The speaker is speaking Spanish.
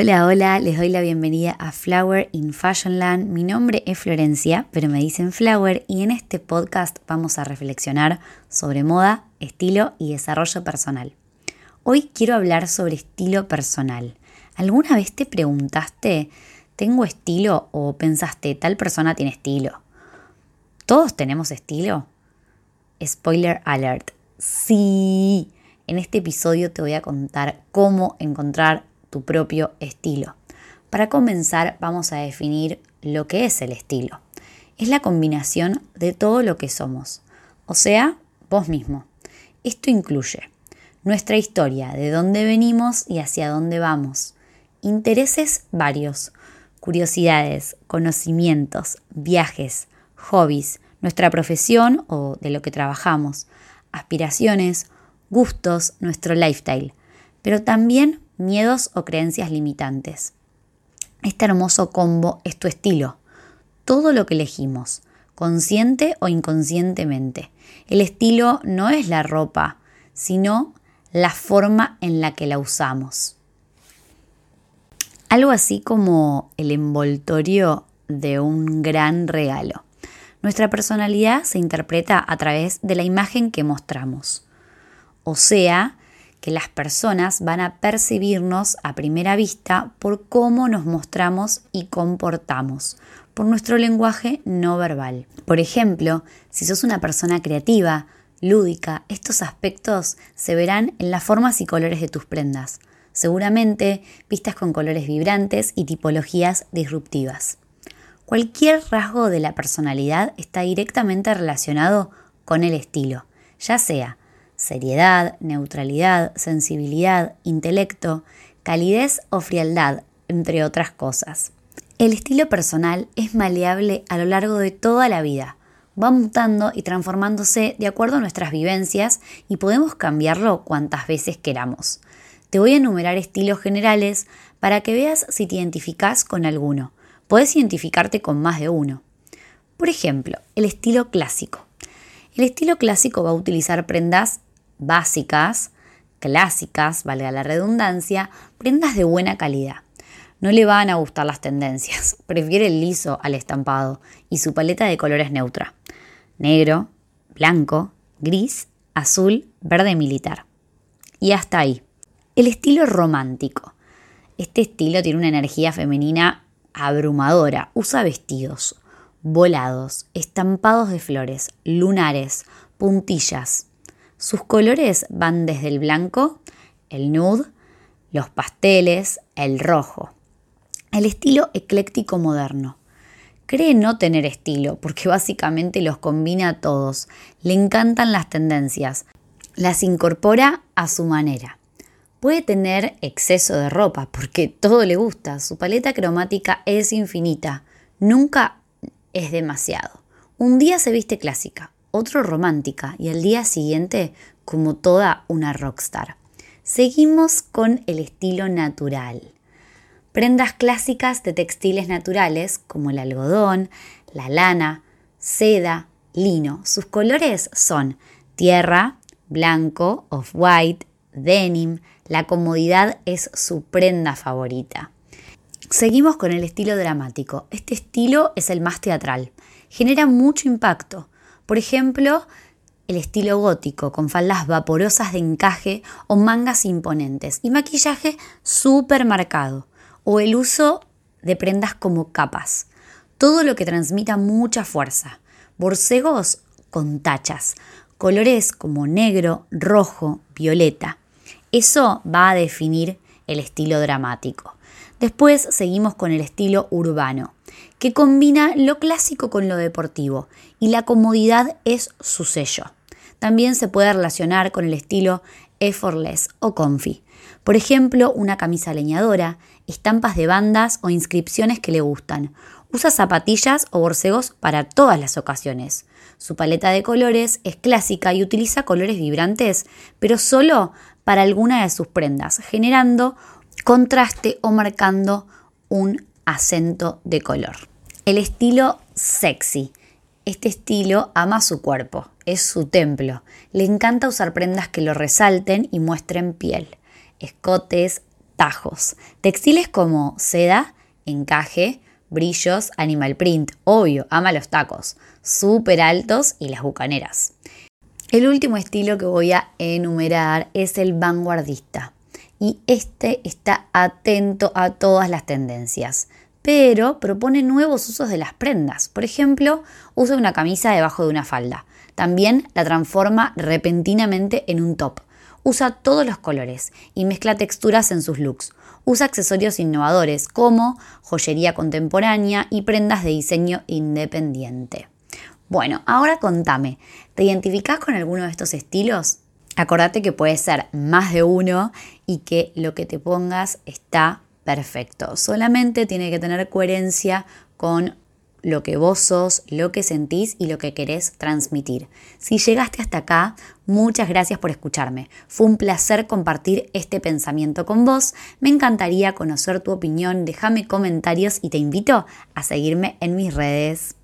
Hola, hola, les doy la bienvenida a Flower in Fashionland. Mi nombre es Florencia, pero me dicen Flower y en este podcast vamos a reflexionar sobre moda, estilo y desarrollo personal. Hoy quiero hablar sobre estilo personal. ¿Alguna vez te preguntaste, ¿tengo estilo? o pensaste, tal persona tiene estilo? ¿Todos tenemos estilo? Spoiler alert. Sí. En este episodio te voy a contar cómo encontrar tu propio estilo. Para comenzar, vamos a definir lo que es el estilo. Es la combinación de todo lo que somos, o sea, vos mismo. Esto incluye nuestra historia, de dónde venimos y hacia dónde vamos, intereses varios, curiosidades, conocimientos, viajes, hobbies, nuestra profesión o de lo que trabajamos, aspiraciones, gustos, nuestro lifestyle, pero también miedos o creencias limitantes. Este hermoso combo es tu estilo, todo lo que elegimos, consciente o inconscientemente. El estilo no es la ropa, sino la forma en la que la usamos. Algo así como el envoltorio de un gran regalo. Nuestra personalidad se interpreta a través de la imagen que mostramos. O sea, que las personas van a percibirnos a primera vista por cómo nos mostramos y comportamos, por nuestro lenguaje no verbal. Por ejemplo, si sos una persona creativa, lúdica, estos aspectos se verán en las formas y colores de tus prendas, seguramente vistas con colores vibrantes y tipologías disruptivas. Cualquier rasgo de la personalidad está directamente relacionado con el estilo, ya sea seriedad, neutralidad, sensibilidad, intelecto, calidez o frialdad, entre otras cosas. El estilo personal es maleable a lo largo de toda la vida. Va mutando y transformándose de acuerdo a nuestras vivencias y podemos cambiarlo cuantas veces queramos. Te voy a enumerar estilos generales para que veas si te identificas con alguno. Puedes identificarte con más de uno. Por ejemplo, el estilo clásico. El estilo clásico va a utilizar prendas básicas, clásicas, valga la redundancia, prendas de buena calidad. No le van a gustar las tendencias, prefiere el liso al estampado y su paleta de colores neutra. Negro, blanco, gris, azul, verde militar. Y hasta ahí. El estilo romántico. Este estilo tiene una energía femenina abrumadora. Usa vestidos, volados, estampados de flores, lunares, puntillas, sus colores van desde el blanco, el nude, los pasteles, el rojo. El estilo ecléctico moderno. Cree no tener estilo porque básicamente los combina a todos. Le encantan las tendencias. Las incorpora a su manera. Puede tener exceso de ropa porque todo le gusta. Su paleta cromática es infinita. Nunca es demasiado. Un día se viste clásica, otro romántica y al día siguiente como toda una rockstar. Seguimos con el estilo natural. Prendas clásicas de textiles naturales como el algodón, la lana, seda, lino. Sus colores son tierra, blanco, off-white, denim. La comodidad es su prenda favorita. Seguimos con el estilo dramático. Este estilo es el más teatral. Genera mucho impacto. Por ejemplo, el estilo gótico, con faldas vaporosas de encaje o mangas imponentes y maquillaje súper marcado, o el uso de prendas como capas. Todo lo que transmita mucha fuerza. Borcegos con tachas, colores como negro, rojo, violeta. Eso va a definir el estilo dramático. Después seguimos con el estilo urbano, que combina lo clásico con lo deportivo y la comodidad es su sello. También se puede relacionar con el estilo effortless o comfy. Por ejemplo, una camisa leñadora, estampas de bandas o inscripciones que le gustan. Usa zapatillas o borcegos para todas las ocasiones. Su paleta de colores es clásica y utiliza colores vibrantes, pero solo para alguna de sus prendas, generando contraste o marcando un acento de color. El estilo sexy. Este estilo ama su cuerpo, es su templo. Le encanta usar prendas que lo resalten y muestren piel. Escotes, tajos. Textiles como seda, encaje, brillos, animal print, obvio, ama los tacos, súper altos y las bucaneras. El último estilo que voy a enumerar es el vanguardista y este está atento a todas las tendencias, pero propone nuevos usos de las prendas. Por ejemplo, usa una camisa debajo de una falda. También la transforma repentinamente en un top. Usa todos los colores y mezcla texturas en sus looks. Usa accesorios innovadores como joyería contemporánea y prendas de diseño independiente. Bueno, ahora contame, ¿te identificás con alguno de estos estilos? Acordate que puede ser más de uno y que lo que te pongas está perfecto. Solamente tiene que tener coherencia con lo que vos sos, lo que sentís y lo que querés transmitir. Si llegaste hasta acá, muchas gracias por escucharme. Fue un placer compartir este pensamiento con vos. Me encantaría conocer tu opinión, déjame comentarios y te invito a seguirme en mis redes.